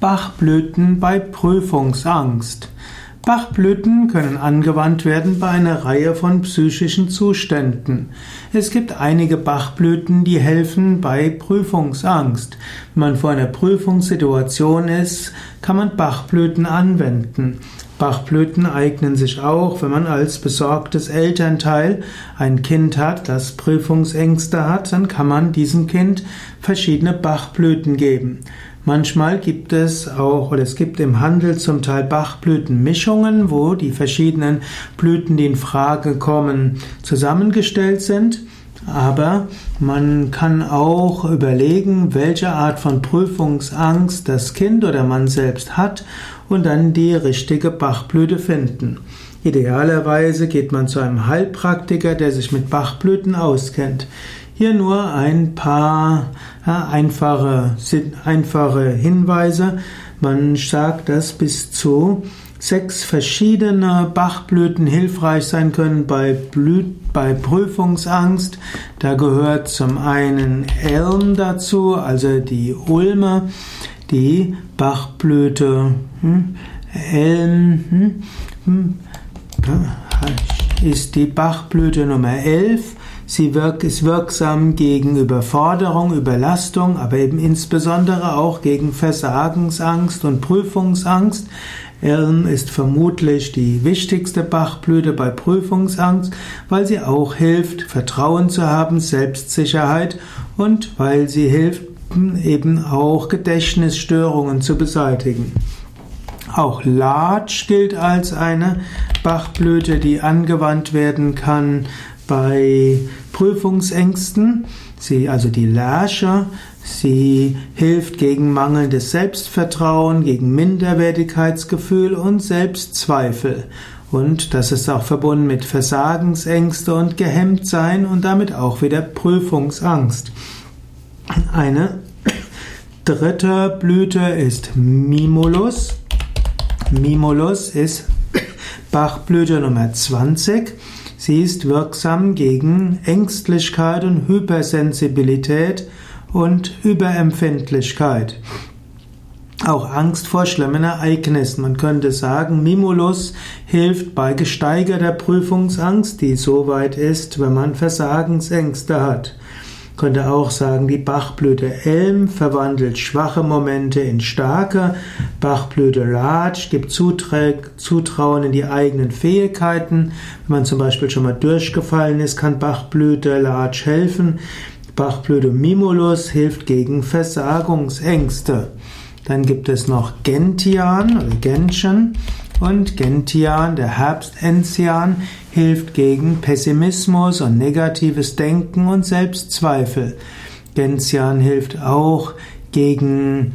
Bachblüten bei Prüfungsangst. Bachblüten können angewandt werden bei einer Reihe von psychischen Zuständen. Es gibt einige Bachblüten, die helfen bei Prüfungsangst. Wenn man vor einer Prüfungssituation ist, kann man Bachblüten anwenden. Bachblüten eignen sich auch, wenn man als besorgtes Elternteil ein Kind hat, das Prüfungsängste hat, dann kann man diesem Kind verschiedene Bachblüten geben. Manchmal gibt es auch, oder es gibt im Handel zum Teil Bachblütenmischungen, wo die verschiedenen Blüten, die in Frage kommen, zusammengestellt sind. Aber man kann auch überlegen, welche Art von Prüfungsangst das Kind oder man selbst hat und dann die richtige Bachblüte finden. Idealerweise geht man zu einem Heilpraktiker, der sich mit Bachblüten auskennt. Hier nur ein paar ja, einfache, einfache Hinweise. Man sagt, dass bis zu sechs verschiedene Bachblüten hilfreich sein können bei, Blüt, bei Prüfungsangst. Da gehört zum einen Elm dazu, also die Ulme, die Bachblüte hm, Elm hm, hm, ist die Bachblüte Nummer 11. Sie ist wirksam gegen Überforderung, Überlastung, aber eben insbesondere auch gegen Versagensangst und Prüfungsangst. Elm ist vermutlich die wichtigste Bachblüte bei Prüfungsangst, weil sie auch hilft, Vertrauen zu haben, Selbstsicherheit und weil sie hilft, eben auch Gedächtnisstörungen zu beseitigen. Auch Larch gilt als eine Bachblüte, die angewandt werden kann bei Prüfungsängsten. Sie, also die Lerche, sie hilft gegen mangelndes Selbstvertrauen, gegen Minderwertigkeitsgefühl und Selbstzweifel. Und das ist auch verbunden mit Versagensängste und Gehemmtsein und damit auch wieder Prüfungsangst. Eine dritte Blüte ist Mimulus. Mimulus ist Bachblüte Nummer 20. Sie ist wirksam gegen Ängstlichkeit und Hypersensibilität und Überempfindlichkeit. Auch Angst vor schlimmen Ereignissen. Man könnte sagen, Mimulus hilft bei gesteigerter Prüfungsangst, die so weit ist, wenn man Versagensängste hat könnte auch sagen, die Bachblüte Elm verwandelt schwache Momente in starke. Bachblüte Latsch gibt Zutrauen in die eigenen Fähigkeiten. Wenn man zum Beispiel schon mal durchgefallen ist, kann Bachblüte Latsch helfen. Bachblüte Mimulus hilft gegen Versagungsängste. Dann gibt es noch Gentian oder Gentian. Und Gentian, der Herbstenzian, hilft gegen Pessimismus und negatives Denken und Selbstzweifel. Gentian hilft auch gegen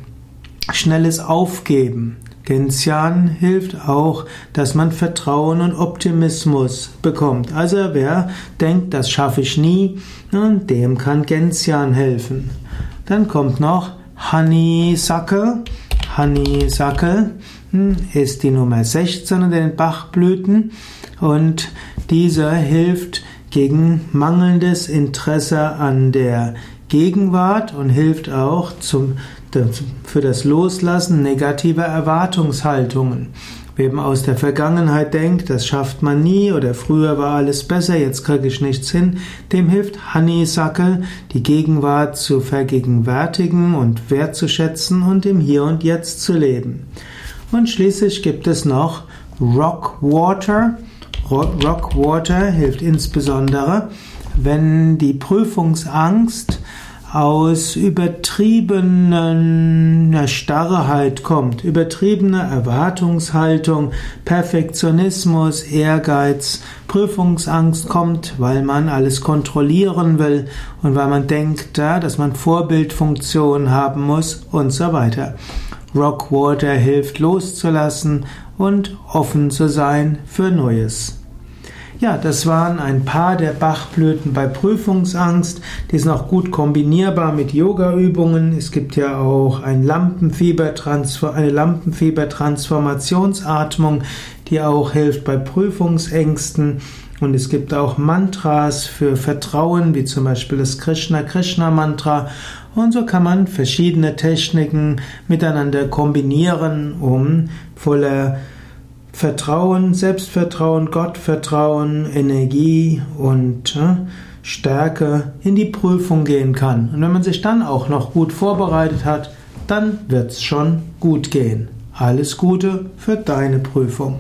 schnelles Aufgeben. Gentian hilft auch, dass man Vertrauen und Optimismus bekommt. Also wer denkt, das schaffe ich nie, dem kann Gentian helfen. Dann kommt noch Honeysuckle. Honeysuckle ist die Nummer 16 in den Bachblüten und dieser hilft gegen mangelndes Interesse an der Gegenwart und hilft auch zum, für das Loslassen negativer Erwartungshaltungen. Eben aus der Vergangenheit denkt, das schafft man nie oder früher war alles besser, jetzt kriege ich nichts hin, dem hilft Honeysuckle, die Gegenwart zu vergegenwärtigen und wertzuschätzen und im Hier und Jetzt zu leben. Und schließlich gibt es noch Rockwater. Rockwater hilft insbesondere, wenn die Prüfungsangst übertriebener Starrheit kommt, übertriebene Erwartungshaltung, Perfektionismus, Ehrgeiz, Prüfungsangst kommt, weil man alles kontrollieren will und weil man denkt, dass man Vorbildfunktion haben muss und so weiter. Rockwater hilft loszulassen und offen zu sein für Neues. Ja, das waren ein paar der Bachblüten bei Prüfungsangst. Die sind auch gut kombinierbar mit Yoga-Übungen. Es gibt ja auch ein eine Lampenfiebertransformationsatmung, die auch hilft bei Prüfungsängsten. Und es gibt auch Mantras für Vertrauen, wie zum Beispiel das Krishna-Krishna-Mantra. Und so kann man verschiedene Techniken miteinander kombinieren, um voller Vertrauen, Selbstvertrauen, Gottvertrauen, Energie und äh, Stärke in die Prüfung gehen kann. Und wenn man sich dann auch noch gut vorbereitet hat, dann wird's schon gut gehen. Alles Gute für deine Prüfung.